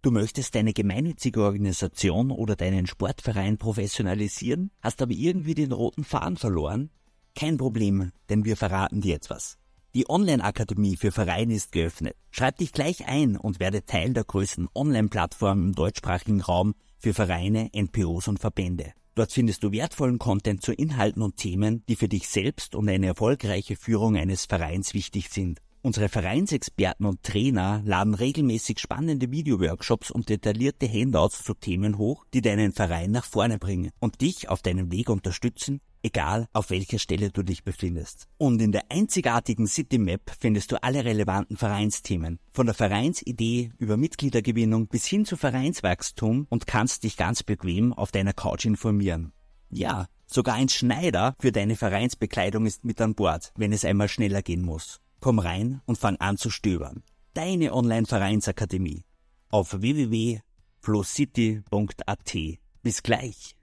Du möchtest deine gemeinnützige Organisation oder deinen Sportverein professionalisieren, hast aber irgendwie den roten Faden verloren? Kein Problem, denn wir verraten dir etwas. Die Online-Akademie für Vereine ist geöffnet. Schreib dich gleich ein und werde Teil der größten Online-Plattform im deutschsprachigen Raum für Vereine, NPOs und Verbände. Dort findest du wertvollen Content zu Inhalten und Themen, die für dich selbst und eine erfolgreiche Führung eines Vereins wichtig sind. Unsere Vereinsexperten und Trainer laden regelmäßig spannende Videoworkshops und detaillierte Handouts zu Themen hoch, die deinen Verein nach vorne bringen und dich auf deinem Weg unterstützen, egal auf welcher Stelle du dich befindest. Und in der einzigartigen City Map findest du alle relevanten Vereinsthemen, von der Vereinsidee über Mitgliedergewinnung bis hin zu Vereinswachstum und kannst dich ganz bequem auf deiner Couch informieren. Ja, sogar ein Schneider für deine Vereinsbekleidung ist mit an Bord, wenn es einmal schneller gehen muss. Komm rein und fang an zu stöbern. Deine Online-Vereinsakademie auf www.flowcity.at. Bis gleich.